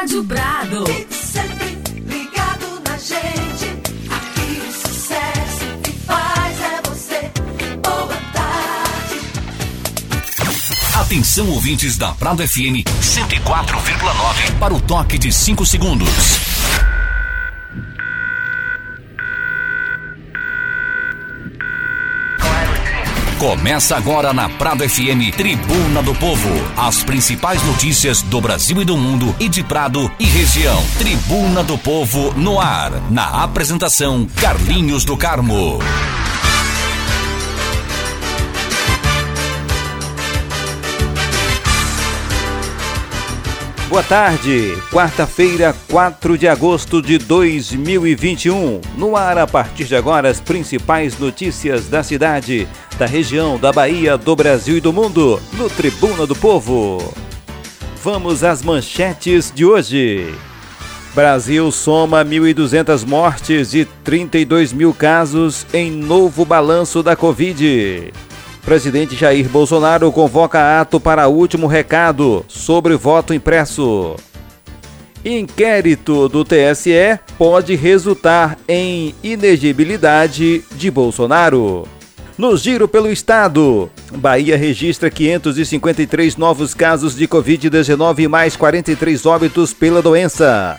Rádio Prado. Sempre ligado na gente. Aqui o sucesso que faz é você. Boa tarde. Atenção ouvintes da Prado FM 104,9 para o toque de 5 segundos. Começa agora na Prado FM Tribuna do Povo. As principais notícias do Brasil e do mundo e de Prado e região. Tribuna do Povo no ar. Na apresentação, Carlinhos do Carmo. Boa tarde, quarta-feira, 4 de agosto de 2021. No ar, a partir de agora, as principais notícias da cidade, da região, da Bahia, do Brasil e do mundo, no Tribuna do Povo. Vamos às manchetes de hoje. Brasil soma 1.200 mortes e 32 mil casos em novo balanço da Covid. Presidente Jair Bolsonaro convoca ato para último recado sobre voto impresso. Inquérito do TSE pode resultar em inegibilidade de Bolsonaro. No giro pelo estado, Bahia registra 553 novos casos de Covid-19 e mais 43 óbitos pela doença.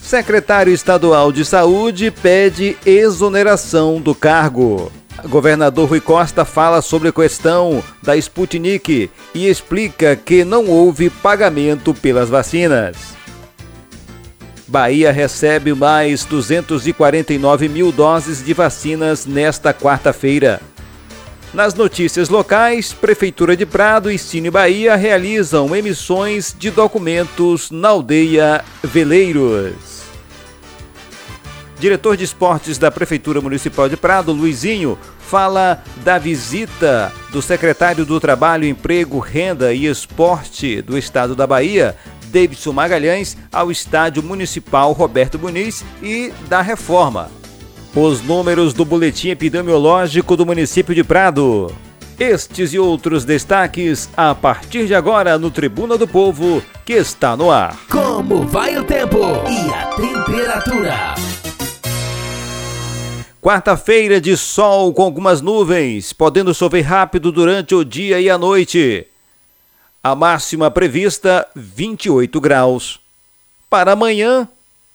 Secretário Estadual de Saúde pede exoneração do cargo. Governador Rui Costa fala sobre a questão da Sputnik e explica que não houve pagamento pelas vacinas. Bahia recebe mais 249 mil doses de vacinas nesta quarta-feira. Nas notícias locais, Prefeitura de Prado e Cine Bahia realizam emissões de documentos na aldeia Veleiros. Diretor de Esportes da Prefeitura Municipal de Prado, Luizinho, fala da visita do secretário do Trabalho, Emprego, Renda e Esporte do Estado da Bahia, Davidson Magalhães, ao Estádio Municipal Roberto Muniz e da reforma. Os números do boletim epidemiológico do município de Prado. Estes e outros destaques a partir de agora no Tribuna do Povo, que está no ar. Como vai o tempo e a temperatura? Quarta-feira de sol com algumas nuvens, podendo chover rápido durante o dia e a noite. A máxima prevista 28 graus. Para amanhã,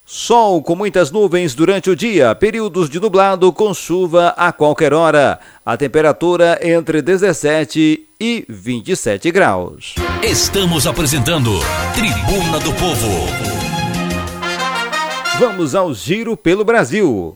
sol com muitas nuvens durante o dia, períodos de nublado com chuva a qualquer hora. A temperatura entre 17 e 27 graus. Estamos apresentando Tribuna do Povo. Vamos ao giro pelo Brasil.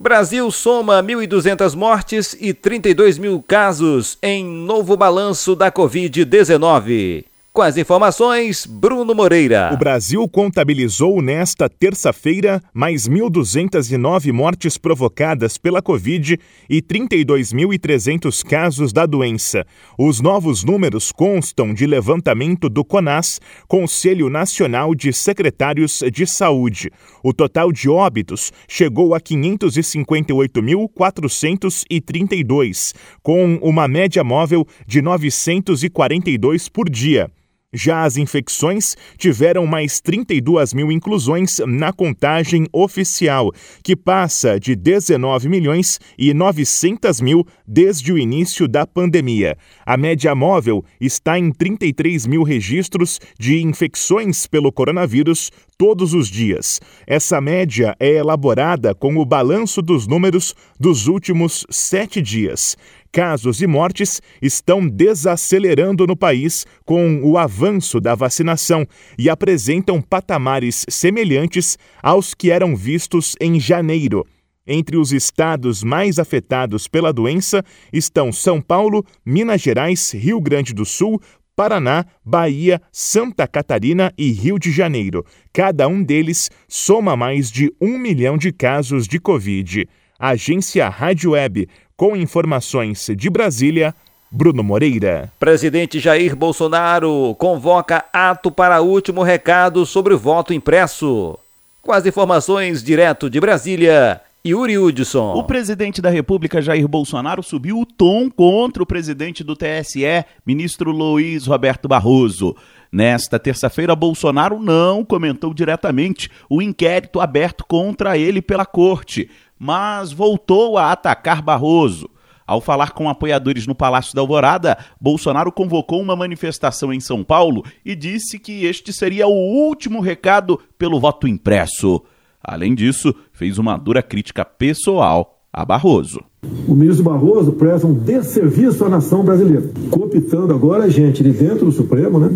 Brasil soma 1.200 mortes e 32 mil casos em novo balanço da Covid-19. Com as informações, Bruno Moreira. O Brasil contabilizou nesta terça-feira mais 1.209 mortes provocadas pela Covid e 32.300 casos da doença. Os novos números constam de levantamento do CONAS, Conselho Nacional de Secretários de Saúde. O total de óbitos chegou a 558.432, com uma média móvel de 942 por dia. Já as infecções tiveram mais 32 mil inclusões na contagem oficial, que passa de 19 milhões e 900 mil desde o início da pandemia. A média móvel está em 33 mil registros de infecções pelo coronavírus todos os dias. Essa média é elaborada com o balanço dos números dos últimos sete dias casos e mortes estão desacelerando no país com o avanço da vacinação e apresentam patamares semelhantes aos que eram vistos em janeiro. Entre os estados mais afetados pela doença estão São Paulo, Minas Gerais, Rio Grande do Sul, Paraná, Bahia, Santa Catarina e Rio de Janeiro. Cada um deles soma mais de um milhão de casos de Covid. Agência Rádio Web, com informações de Brasília, Bruno Moreira. Presidente Jair Bolsonaro convoca ato para último recado sobre o voto impresso. Com as informações direto de Brasília, Yuri Hudson. O presidente da República, Jair Bolsonaro, subiu o tom contra o presidente do TSE, ministro Luiz Roberto Barroso. Nesta terça-feira, Bolsonaro não comentou diretamente o inquérito aberto contra ele pela corte, mas voltou a atacar Barroso. Ao falar com apoiadores no Palácio da Alvorada, Bolsonaro convocou uma manifestação em São Paulo e disse que este seria o último recado pelo voto impresso. Além disso, fez uma dura crítica pessoal a Barroso. O ministro Barroso presta um desserviço à nação brasileira, cooptando agora a gente de dentro do Supremo, né?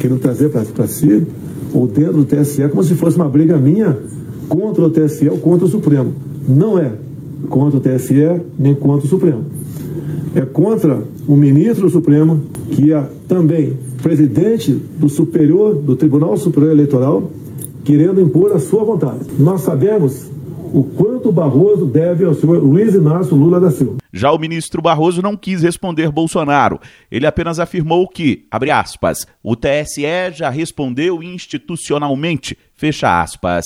Querendo trazer para si, ou dentro do TSE, como se fosse uma briga minha contra o TSE ou contra o Supremo. Não é contra o TSE nem contra o Supremo. É contra o ministro do Supremo, que é também presidente do Superior, do Tribunal Superior Eleitoral, querendo impor a sua vontade. Nós sabemos o quanto Barroso deve ao senhor Luiz Inácio Lula da Silva. Já o ministro Barroso não quis responder Bolsonaro. Ele apenas afirmou que, abre aspas, o TSE já respondeu institucionalmente, fecha aspas.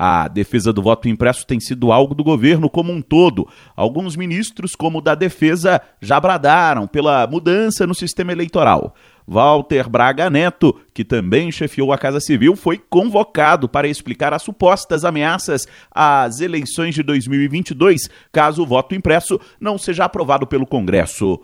A defesa do voto impresso tem sido algo do governo como um todo. Alguns ministros, como o da Defesa, já bradaram pela mudança no sistema eleitoral. Walter Braga Neto, que também chefiou a Casa Civil, foi convocado para explicar as supostas ameaças às eleições de 2022, caso o voto impresso não seja aprovado pelo Congresso.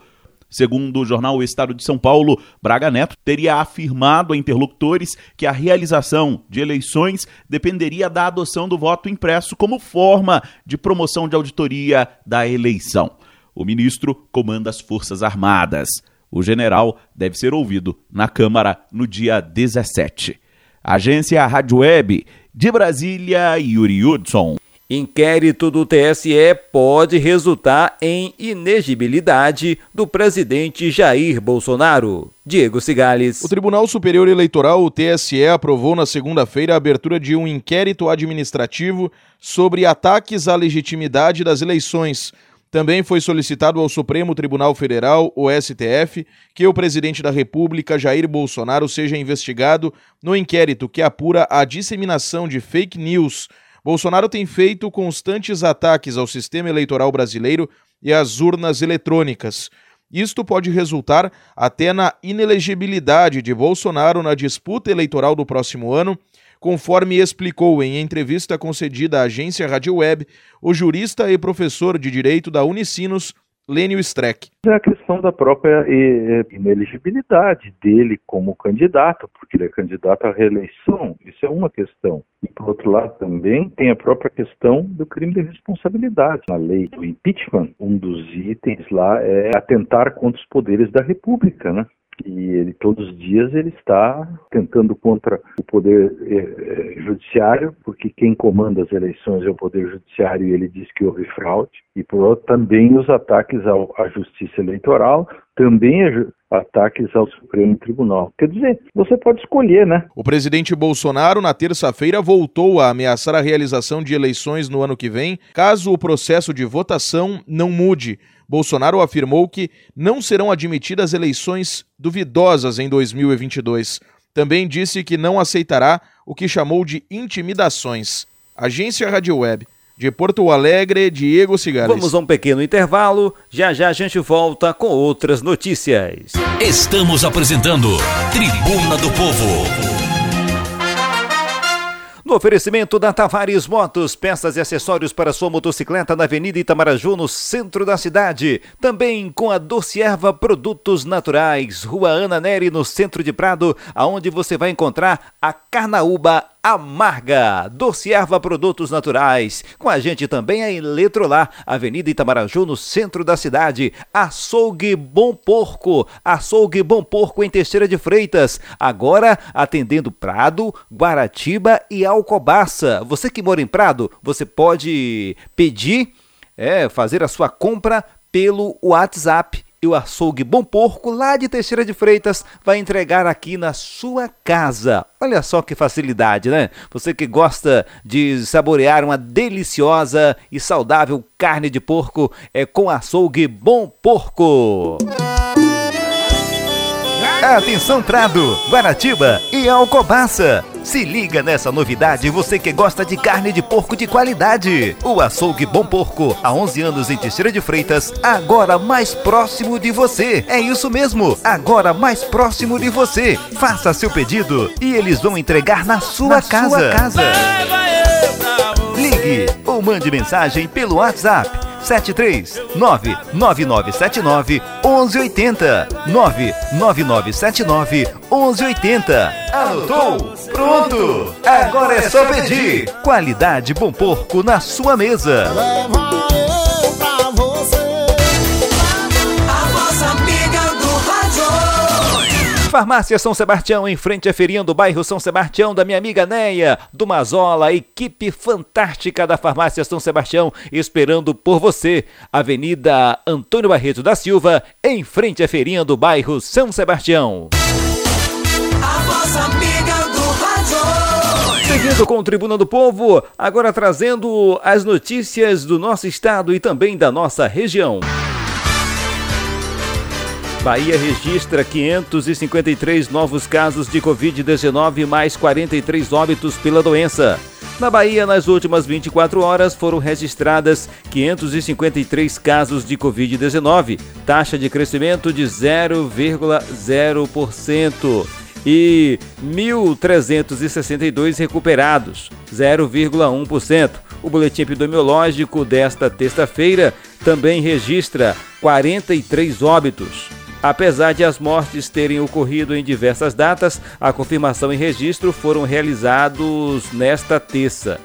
Segundo o jornal O Estado de São Paulo, Braga Neto teria afirmado a interlocutores que a realização de eleições dependeria da adoção do voto impresso como forma de promoção de auditoria da eleição. O ministro comanda as Forças Armadas. O general deve ser ouvido na Câmara no dia 17. Agência Rádio Web de Brasília, Yuri Hudson. Inquérito do TSE pode resultar em inegibilidade do presidente Jair Bolsonaro. Diego Cigales. O Tribunal Superior Eleitoral, o TSE, aprovou na segunda-feira a abertura de um inquérito administrativo sobre ataques à legitimidade das eleições. Também foi solicitado ao Supremo Tribunal Federal, o STF, que o presidente da República, Jair Bolsonaro, seja investigado no inquérito que apura a disseminação de fake news Bolsonaro tem feito constantes ataques ao sistema eleitoral brasileiro e às urnas eletrônicas. Isto pode resultar até na inelegibilidade de Bolsonaro na disputa eleitoral do próximo ano, conforme explicou em entrevista concedida à agência Rádio Web o jurista e professor de direito da Unicinos, Lênio Streck. É a questão da própria ineligibilidade dele como candidato, porque ele é candidato à reeleição, isso é uma questão. E, por outro lado, também tem a própria questão do crime de responsabilidade. Na lei do impeachment, um dos itens lá é atentar contra os poderes da República, né? E ele todos os dias ele está tentando contra o poder eh, judiciário, porque quem comanda as eleições é o poder judiciário e ele diz que houve fraude, e por outro também os ataques ao, à justiça eleitoral, também ataques ao Supremo Tribunal. Quer dizer, você pode escolher, né? O presidente Bolsonaro, na terça-feira, voltou a ameaçar a realização de eleições no ano que vem, caso o processo de votação não mude. Bolsonaro afirmou que não serão admitidas eleições duvidosas em 2022. Também disse que não aceitará o que chamou de intimidações. Agência Rádio Web. De Porto Alegre, Diego Cigales. Vamos a um pequeno intervalo. Já já a gente volta com outras notícias. Estamos apresentando Tribuna do Povo. No oferecimento da Tavares Motos, peças e acessórios para sua motocicleta na Avenida Itamaraju, no centro da cidade. Também com a Doce Erva Produtos Naturais, Rua Ana Neri, no centro de Prado, aonde você vai encontrar a Carnaúba Amarga, Doce Erva Produtos Naturais. Com a gente também a Eletrolar, Avenida Itamaraju, no centro da cidade. Açougue Bom Porco, Açougue Bom Porco em Teixeira de Freitas. Agora atendendo Prado, Guaratiba e Alcobaça. Você que mora em Prado, você pode pedir, é, fazer a sua compra pelo WhatsApp e o açougue Bom Porco, lá de Teixeira de Freitas, vai entregar aqui na sua casa. Olha só que facilidade, né? Você que gosta de saborear uma deliciosa e saudável carne de porco, é com açougue Bom Porco. Atenção Prado, Guaratiba e Alcobaça. Se liga nessa novidade, você que gosta de carne de porco de qualidade. O açougue Bom Porco, há 11 anos em Teixeira de Freitas, agora mais próximo de você. É isso mesmo, agora mais próximo de você. Faça seu pedido e eles vão entregar na sua, na casa. Sua casa. Ligue ou mande mensagem pelo WhatsApp 73 99979 1180 99979 1180 Anotou? Pronto! Agora é só pedir. Qualidade Bom Porco na sua mesa. Farmácia São Sebastião, em frente à feirinha do bairro São Sebastião, da minha amiga Neia, do Mazola, equipe fantástica da Farmácia São Sebastião, esperando por você. Avenida Antônio Barreto da Silva, em frente à feirinha do bairro São Sebastião. A vossa amiga do rádio. Seguindo com o Tribuna do Povo, agora trazendo as notícias do nosso estado e também da nossa região. Bahia registra 553 novos casos de Covid-19, mais 43 óbitos pela doença. Na Bahia, nas últimas 24 horas, foram registradas 553 casos de Covid-19, taxa de crescimento de 0,0% e 1.362 recuperados, 0,1%. O boletim epidemiológico desta terça-feira também registra 43 óbitos. Apesar de as mortes terem ocorrido em diversas datas, a confirmação e registro foram realizados nesta terça.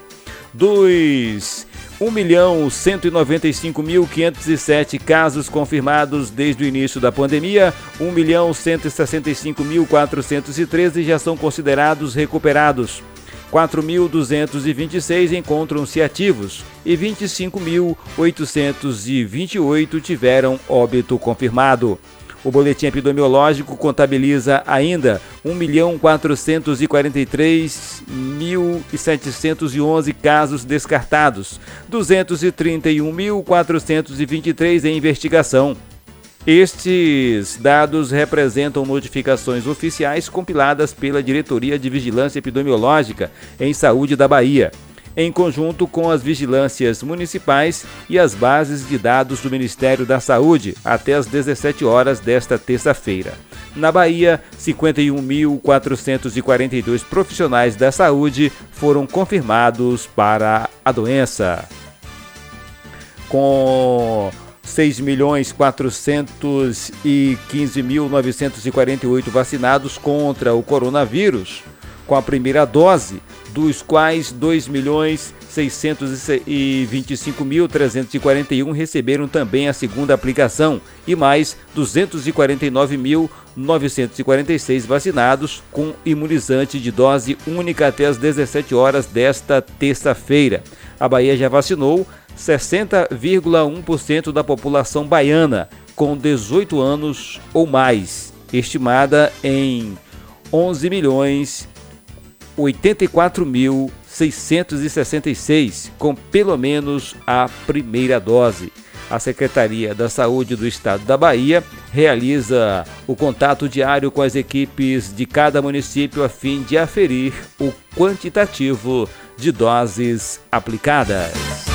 Dos 1.195.507 casos confirmados desde o início da pandemia, 1.165.413 já são considerados recuperados. 4.226 encontram-se ativos e 25.828 tiveram óbito confirmado. O boletim epidemiológico contabiliza ainda 1.443.711 casos descartados, 231.423 em investigação. Estes dados representam notificações oficiais compiladas pela Diretoria de Vigilância Epidemiológica em Saúde da Bahia em conjunto com as vigilâncias municipais e as bases de dados do Ministério da Saúde, até às 17 horas desta terça-feira. Na Bahia, 51.442 profissionais da saúde foram confirmados para a doença. Com 6.415.948 vacinados contra o coronavírus, com a primeira dose, dos quais 2.625.341 receberam também a segunda aplicação e mais 249.946 vacinados com imunizante de dose única até as 17 horas desta terça-feira. A Bahia já vacinou 60,1% da população baiana com 18 anos ou mais, estimada em 11 milhões 84.666 com pelo menos a primeira dose. A Secretaria da Saúde do Estado da Bahia realiza o contato diário com as equipes de cada município a fim de aferir o quantitativo de doses aplicadas.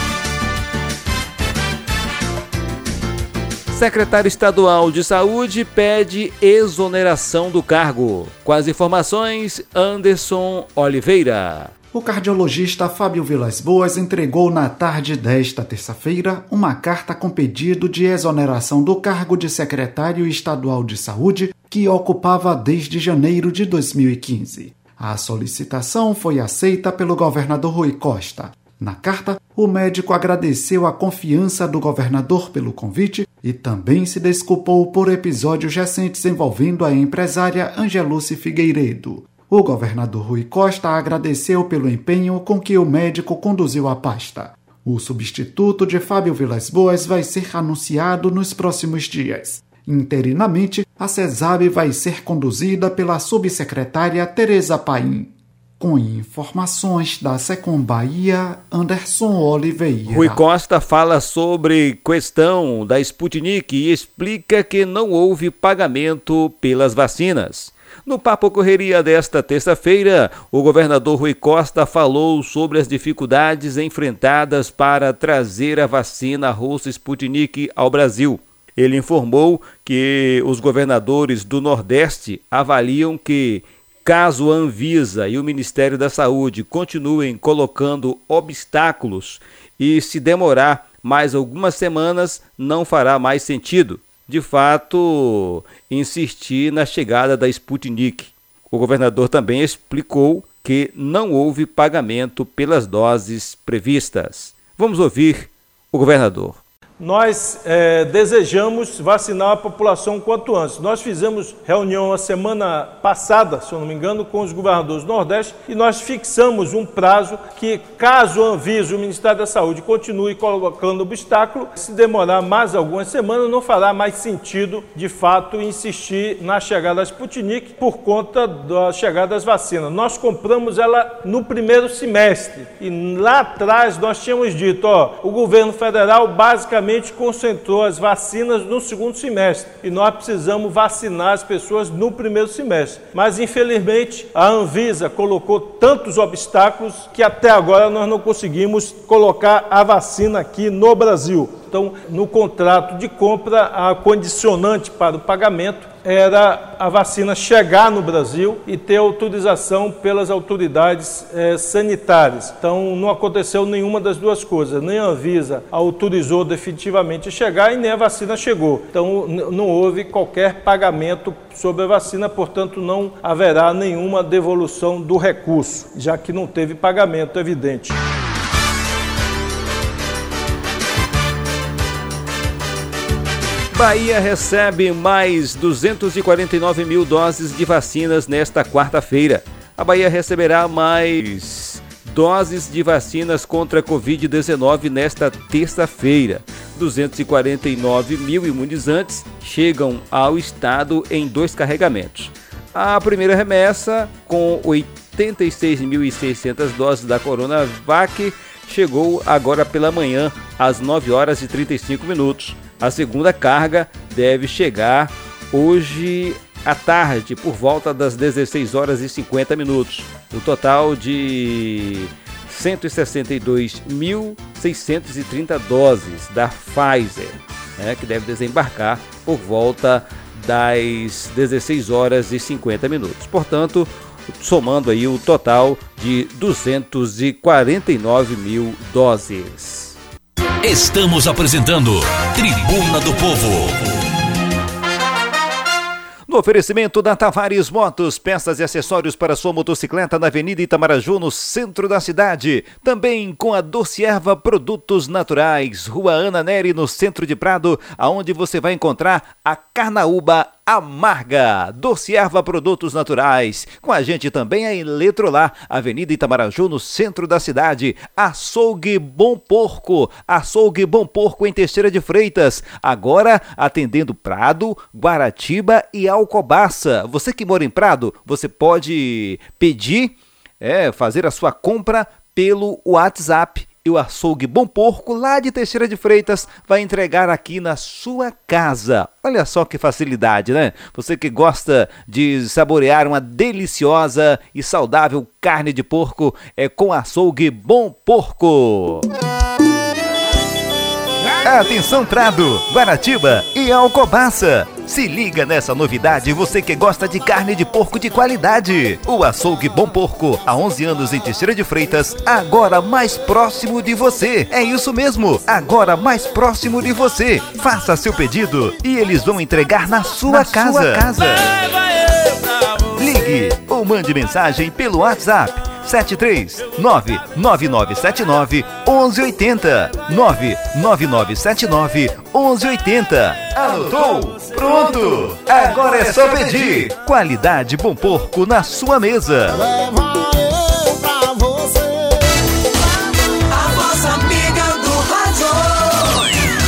Secretário Estadual de Saúde pede exoneração do cargo. Com as informações, Anderson Oliveira. O cardiologista Fábio Vilas Boas entregou na tarde desta terça-feira uma carta com pedido de exoneração do cargo de secretário estadual de saúde que ocupava desde janeiro de 2015. A solicitação foi aceita pelo governador Rui Costa. Na carta, o médico agradeceu a confiança do governador pelo convite e também se desculpou por episódios recentes envolvendo a empresária Angeluce Figueiredo. O governador Rui Costa agradeceu pelo empenho com que o médico conduziu a pasta. O substituto de Fábio Vilas Boas vai ser anunciado nos próximos dias. Interinamente, a CESAB vai ser conduzida pela subsecretária Tereza Paim. Com informações da Secom Bahia, Anderson Oliveira. Rui Costa fala sobre questão da Sputnik e explica que não houve pagamento pelas vacinas. No Papo Correria desta terça-feira, o governador Rui Costa falou sobre as dificuldades enfrentadas para trazer a vacina russa Sputnik ao Brasil. Ele informou que os governadores do Nordeste avaliam que, caso a Anvisa e o Ministério da Saúde continuem colocando obstáculos e se demorar mais algumas semanas, não fará mais sentido de fato, insistir na chegada da Sputnik. O governador também explicou que não houve pagamento pelas doses previstas. Vamos ouvir o governador nós é, desejamos vacinar a população quanto antes. Nós fizemos reunião a semana passada, se eu não me engano, com os governadores do Nordeste e nós fixamos um prazo que, caso a Anvisa, o Ministério da Saúde, continue colocando obstáculo, se demorar mais algumas semanas, não fará mais sentido, de fato, insistir na chegada da Sputnik por conta da chegada das vacinas. Nós compramos ela no primeiro semestre e lá atrás nós tínhamos dito, ó, o governo federal basicamente concentrou as vacinas no segundo semestre e nós precisamos vacinar as pessoas no primeiro semestre. Mas infelizmente a Anvisa colocou tantos obstáculos que até agora nós não conseguimos colocar a vacina aqui no Brasil. Então, no contrato de compra, a condicionante para o pagamento era a vacina chegar no Brasil e ter autorização pelas autoridades é, sanitárias. Então, não aconteceu nenhuma das duas coisas. Nem a Anvisa autorizou definitivamente chegar e nem a vacina chegou. Então, não houve qualquer pagamento sobre a vacina, portanto, não haverá nenhuma devolução do recurso, já que não teve pagamento evidente. Bahia recebe mais 249 mil doses de vacinas nesta quarta-feira. A Bahia receberá mais doses de vacinas contra a Covid-19 nesta terça-feira. 249 mil imunizantes chegam ao estado em dois carregamentos. A primeira remessa, com 86.600 doses da Coronavac, chegou agora pela manhã, às 9 horas e 35 minutos. A segunda carga deve chegar hoje à tarde, por volta das 16 horas e 50 minutos. O total de 162.630 doses da Pfizer, né, que deve desembarcar por volta das 16 horas e 50 minutos. Portanto, somando aí o total de 249 mil doses. Estamos apresentando Tribuna do Povo. No oferecimento da Tavares Motos, peças e acessórios para sua motocicleta na Avenida Itamaraju, no centro da cidade. Também com a Doce Erva Produtos Naturais, Rua Ana Neri, no centro de Prado, aonde você vai encontrar a Carnaúba Amarga, Doce Erva Produtos Naturais. Com a gente também a Eletrolar, Avenida Itamaraju, no centro da cidade. Açougue Bom Porco, Açougue Bom Porco em Teixeira de Freitas. Agora atendendo Prado, Guaratiba e Alcobaça. Você que mora em Prado, você pode pedir, é, fazer a sua compra pelo WhatsApp e o açougue Bom Porco, lá de Teixeira de Freitas, vai entregar aqui na sua casa. Olha só que facilidade, né? Você que gosta de saborear uma deliciosa e saudável carne de porco, é com açougue Bom Porco. Atenção Prado, Guaratiba e Alcobaça. Se liga nessa novidade, você que gosta de carne de porco de qualidade. O Açougue Bom Porco, há 11 anos em Teixeira de Freitas, agora mais próximo de você. É isso mesmo, agora mais próximo de você. Faça seu pedido e eles vão entregar na sua na casa. Sua casa. Ligue ou mande mensagem pelo WhatsApp 73 99979 1180 99979 1180 Anotou? Pronto! Agora é só pedir. Qualidade Bom Porco na sua mesa.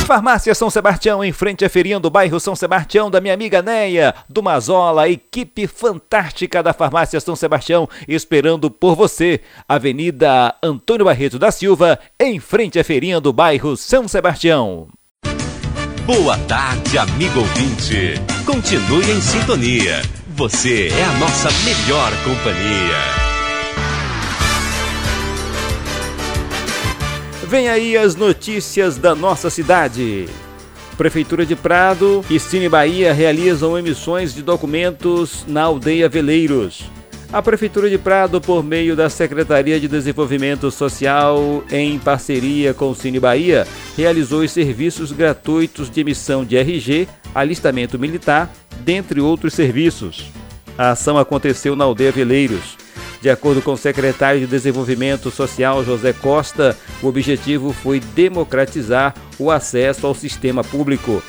Farmácia São Sebastião, em frente à feirinha do bairro São Sebastião, da minha amiga Neia, do Mazola, equipe fantástica da Farmácia São Sebastião, esperando por você. Avenida Antônio Barreto da Silva, em frente à feirinha do bairro São Sebastião. Boa tarde, amigo ouvinte. Continue em sintonia. Você é a nossa melhor companhia. Vem aí as notícias da nossa cidade. Prefeitura de Prado e Cine Bahia realizam emissões de documentos na aldeia Veleiros. A Prefeitura de Prado, por meio da Secretaria de Desenvolvimento Social, em parceria com o Cine Bahia, realizou os serviços gratuitos de emissão de RG, alistamento militar, dentre outros serviços. A ação aconteceu na aldeia Veleiros. De acordo com o secretário de Desenvolvimento Social José Costa, o objetivo foi democratizar o acesso ao sistema público.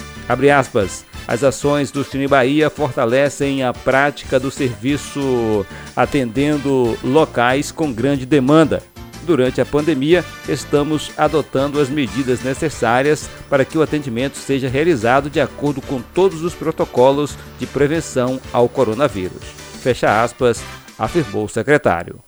As ações do Cine Bahia fortalecem a prática do serviço atendendo locais com grande demanda. Durante a pandemia, estamos adotando as medidas necessárias para que o atendimento seja realizado de acordo com todos os protocolos de prevenção ao coronavírus. Fecha aspas, afirmou o secretário.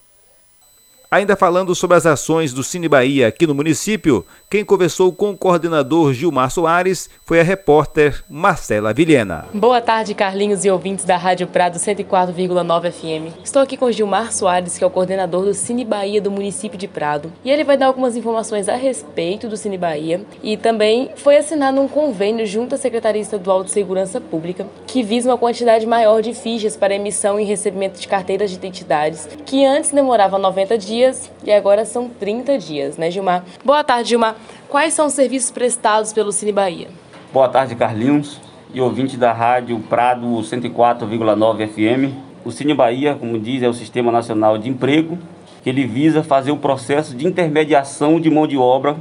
Ainda falando sobre as ações do Cine Bahia aqui no município, quem conversou com o coordenador Gilmar Soares foi a repórter Marcela Vilhena. Boa tarde, Carlinhos e ouvintes da Rádio Prado 104,9 FM. Estou aqui com Gilmar Soares, que é o coordenador do Cine Bahia do município de Prado. E ele vai dar algumas informações a respeito do Cine Bahia e também foi assinado um convênio junto à Secretaria Estadual de Segurança Pública que visa uma quantidade maior de fichas para emissão e recebimento de carteiras de identidades, que antes demorava 90 dias dias e agora são 30 dias, né, Gilmar? Boa tarde, Gilmar. Quais são os serviços prestados pelo Cine Bahia? Boa tarde, Carlinhos e ouvinte da rádio Prado 104,9 FM. O Cine Bahia, como diz, é o Sistema Nacional de Emprego, que ele visa fazer o processo de intermediação de mão de obra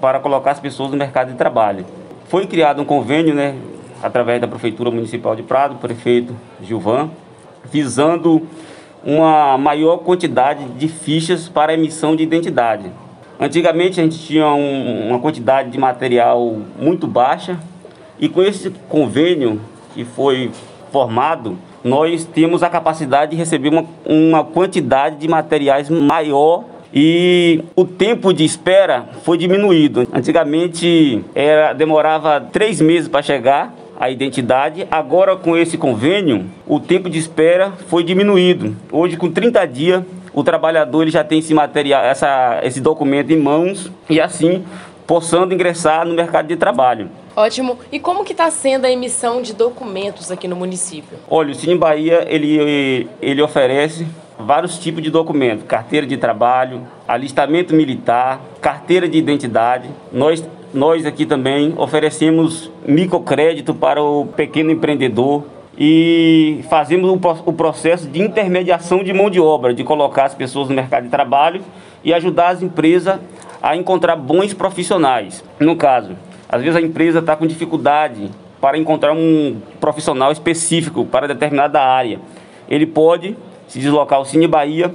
para colocar as pessoas no mercado de trabalho. Foi criado um convênio, né, através da Prefeitura Municipal de Prado, prefeito Gilvan, visando uma maior quantidade de fichas para emissão de identidade. Antigamente a gente tinha um, uma quantidade de material muito baixa e com esse convênio que foi formado, nós temos a capacidade de receber uma, uma quantidade de materiais maior e o tempo de espera foi diminuído. Antigamente era, demorava três meses para chegar a identidade. Agora, com esse convênio, o tempo de espera foi diminuído. Hoje, com 30 dias, o trabalhador ele já tem esse material, essa, esse documento em mãos e assim possando ingressar no mercado de trabalho. Ótimo. E como que está sendo a emissão de documentos aqui no município? Olha, o Cine Bahia ele, ele oferece vários tipos de documentos: carteira de trabalho, alistamento militar, carteira de identidade. Nós nós aqui também oferecemos microcrédito para o pequeno empreendedor e fazemos o processo de intermediação de mão de obra, de colocar as pessoas no mercado de trabalho e ajudar as empresas a encontrar bons profissionais. No caso, às vezes a empresa está com dificuldade para encontrar um profissional específico para determinada área. Ele pode se deslocar ao Cine Bahia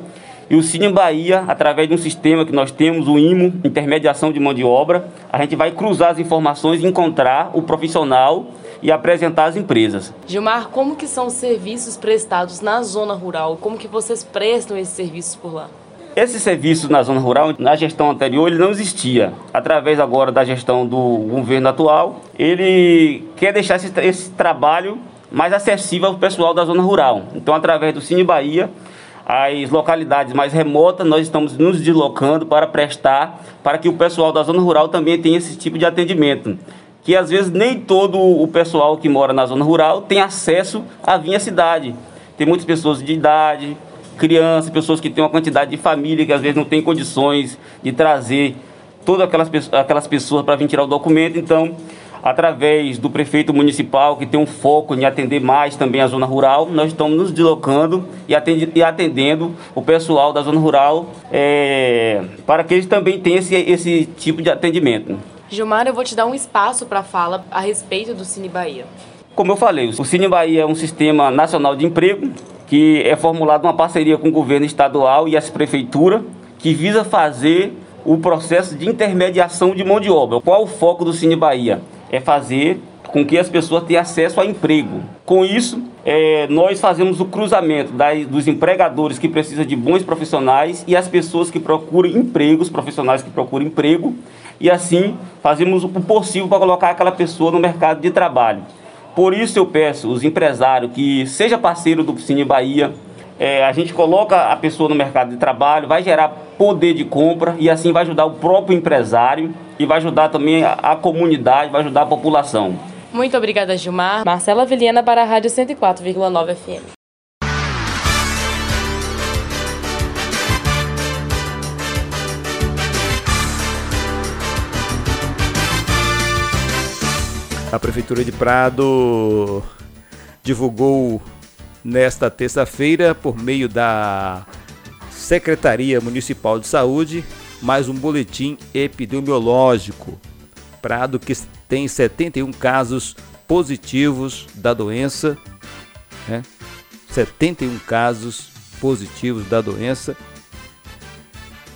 e o Cine Bahia, através de um sistema que nós temos, o IMO, Intermediação de Mão de Obra, a gente vai cruzar as informações, encontrar o profissional e apresentar as empresas. Gilmar, como que são os serviços prestados na zona rural? Como que vocês prestam esses serviços por lá? Esse serviço na zona rural, na gestão anterior, ele não existia. Através agora da gestão do governo atual, ele quer deixar esse, esse trabalho mais acessível ao pessoal da zona rural. Então, através do Cine Bahia, as localidades mais remotas, nós estamos nos deslocando para prestar, para que o pessoal da zona rural também tenha esse tipo de atendimento. Que às vezes nem todo o pessoal que mora na zona rural tem acesso a vir à cidade. Tem muitas pessoas de idade, crianças, pessoas que têm uma quantidade de família que às vezes não tem condições de trazer todas aquelas, aquelas pessoas para vir tirar o documento. Então, através do prefeito municipal, que tem um foco em atender mais também a zona rural, nós estamos nos deslocando e, e atendendo o pessoal da zona rural é, para que eles também tenham esse, esse tipo de atendimento. Gilmar, eu vou te dar um espaço para fala a respeito do Cine Bahia. Como eu falei, o Cine Bahia é um sistema nacional de emprego que é formulado uma parceria com o governo estadual e as prefeituras que visa fazer o processo de intermediação de mão de obra. Qual o foco do Cine Bahia? É fazer com que as pessoas tenham acesso a emprego. Com isso, é, nós fazemos o cruzamento das, dos empregadores que precisam de bons profissionais e as pessoas que procuram empregos, profissionais que procuram emprego, e assim fazemos o possível para colocar aquela pessoa no mercado de trabalho. Por isso eu peço os empresários que seja parceiro do Cine Bahia, é, a gente coloca a pessoa no mercado de trabalho, vai gerar poder de compra e assim vai ajudar o próprio empresário e vai ajudar também a, a comunidade, vai ajudar a população. Muito obrigada, Gilmar. Marcela Vilhena para a Rádio 104,9 FM. A Prefeitura de Prado divulgou nesta terça-feira, por meio da Secretaria Municipal de Saúde, mais um boletim epidemiológico. Prado que tem 71 casos positivos da doença, né? 71 casos positivos da doença,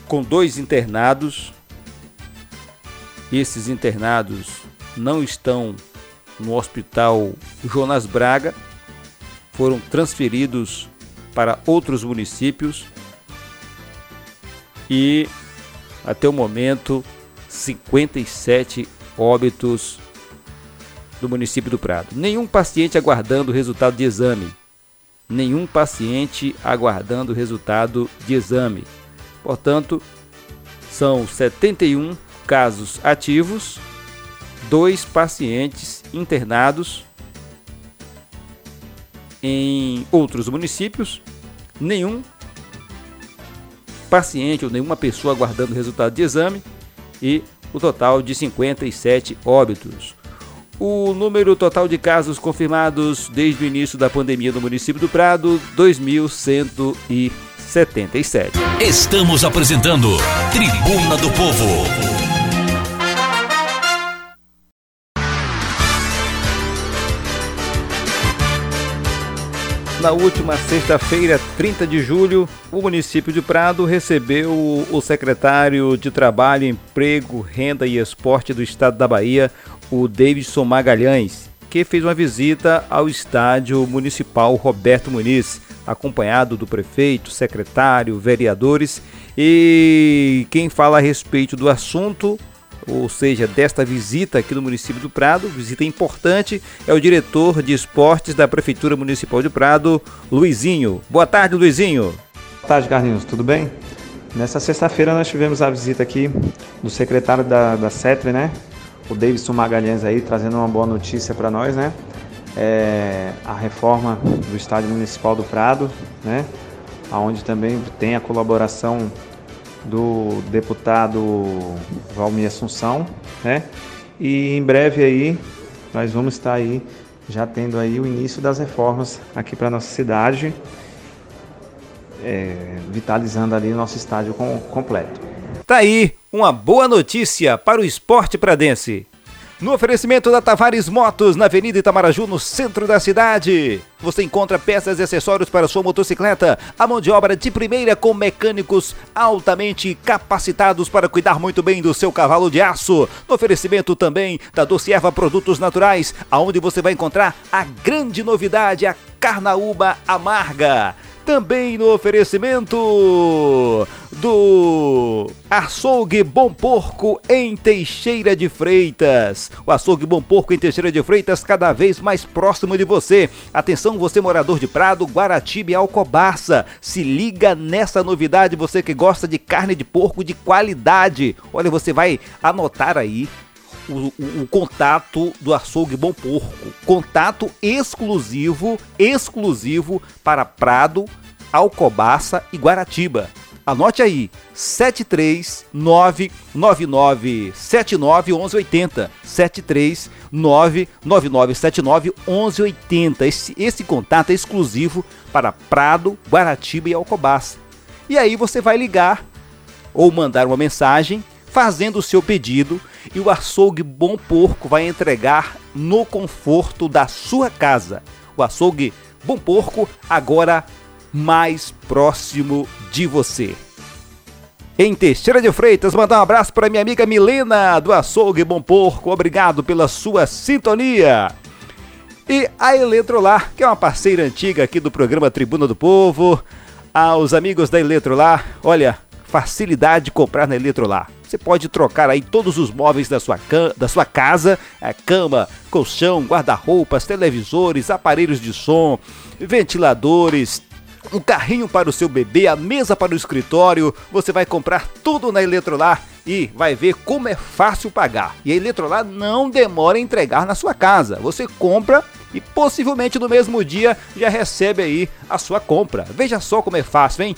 com dois internados. Esses internados não estão no Hospital Jonas Braga, foram transferidos para outros municípios e até o momento 57 óbitos do município do Prado. Nenhum paciente aguardando o resultado de exame. Nenhum paciente aguardando o resultado de exame. Portanto, são 71 casos ativos, dois pacientes internados em outros municípios, nenhum paciente ou nenhuma pessoa aguardando resultado de exame e o total de 57 óbitos. O número total de casos confirmados desde o início da pandemia no município do Prado, 2.177. Estamos apresentando Tribuna do Povo. Na última sexta-feira, 30 de julho, o município de Prado recebeu o secretário de Trabalho, Emprego, Renda e Esporte do Estado da Bahia, o Davidson Magalhães, que fez uma visita ao estádio municipal Roberto Muniz, acompanhado do prefeito, secretário, vereadores. E quem fala a respeito do assunto ou seja, desta visita aqui no município do Prado, visita importante, é o diretor de esportes da Prefeitura Municipal de Prado, Luizinho. Boa tarde, Luizinho. Boa tarde, Carlinhos. Tudo bem? Nessa sexta-feira nós tivemos a visita aqui do secretário da, da CETRE, né? O Davidson Magalhães aí, trazendo uma boa notícia para nós, né? É, a reforma do Estádio Municipal do Prado, né? Onde também tem a colaboração do deputado Valmir Assunção, né? E em breve aí nós vamos estar aí já tendo aí o início das reformas aqui para nossa cidade, é, vitalizando ali nosso estádio com, completo. Tá aí uma boa notícia para o esporte pradense. No oferecimento da Tavares Motos, na Avenida Itamaraju, no centro da cidade. Você encontra peças e acessórios para sua motocicleta. A mão de obra de primeira com mecânicos altamente capacitados para cuidar muito bem do seu cavalo de aço. No oferecimento também da Doce Erva Produtos Naturais, aonde você vai encontrar a grande novidade, a carnaúba amarga também no oferecimento do Açougue Bom Porco em Teixeira de Freitas. O Açougue Bom Porco em Teixeira de Freitas cada vez mais próximo de você. Atenção você morador de Prado, Guaratiba e Alcobaça. Se liga nessa novidade, você que gosta de carne de porco de qualidade. Olha, você vai anotar aí o, o, o, contato do açougue Bom Porco. Contato exclusivo, exclusivo para Prado, Alcobaça e Guaratiba. Anote aí, 73999791180. 73999791180. Esse, esse contato é exclusivo para Prado, Guaratiba e Alcobaça. E aí você vai ligar ou mandar uma mensagem fazendo o seu pedido e o açougue Bom Porco vai entregar no conforto da sua casa. O açougue Bom Porco agora mais próximo de você. em Teixeira de Freitas. Mandar um abraço para minha amiga Milena do Açougue Bom Porco. Obrigado pela sua sintonia. E a Eletrolar, que é uma parceira antiga aqui do programa Tribuna do Povo. Aos amigos da Eletrolar, olha, facilidade de comprar na Eletrolar. Você pode trocar aí todos os móveis da sua, da sua casa, a cama, colchão, guarda-roupas, televisores, aparelhos de som, ventiladores, um carrinho para o seu bebê, a mesa para o escritório. Você vai comprar tudo na Eletrolar e vai ver como é fácil pagar. E a Eletrolar não demora em entregar na sua casa. Você compra e possivelmente no mesmo dia já recebe aí a sua compra. Veja só como é fácil, hein?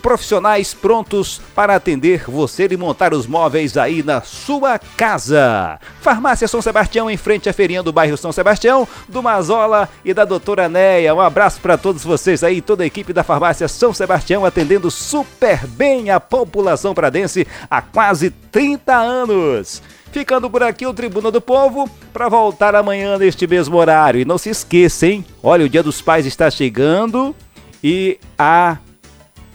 Profissionais prontos para atender você e montar os móveis aí na sua casa. Farmácia São Sebastião, em frente à feirinha do bairro São Sebastião, do Mazola e da doutora Neia. Um abraço para todos vocês aí, toda a equipe da Farmácia São Sebastião, atendendo super bem a população pradense há quase 30 anos. Ficando por aqui o Tribuna do Povo para voltar amanhã neste mesmo horário. E não se esqueça, hein? Olha, o Dia dos Pais está chegando e a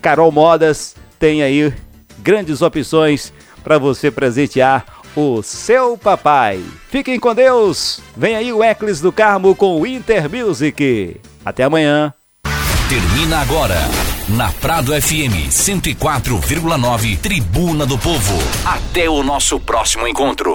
Carol Modas tem aí grandes opções para você presentear o seu papai. Fiquem com Deus. Vem aí o Eclis do Carmo com o Inter Music. Até amanhã. Termina agora na Prado FM 104,9 Tribuna do Povo. Até o nosso próximo encontro.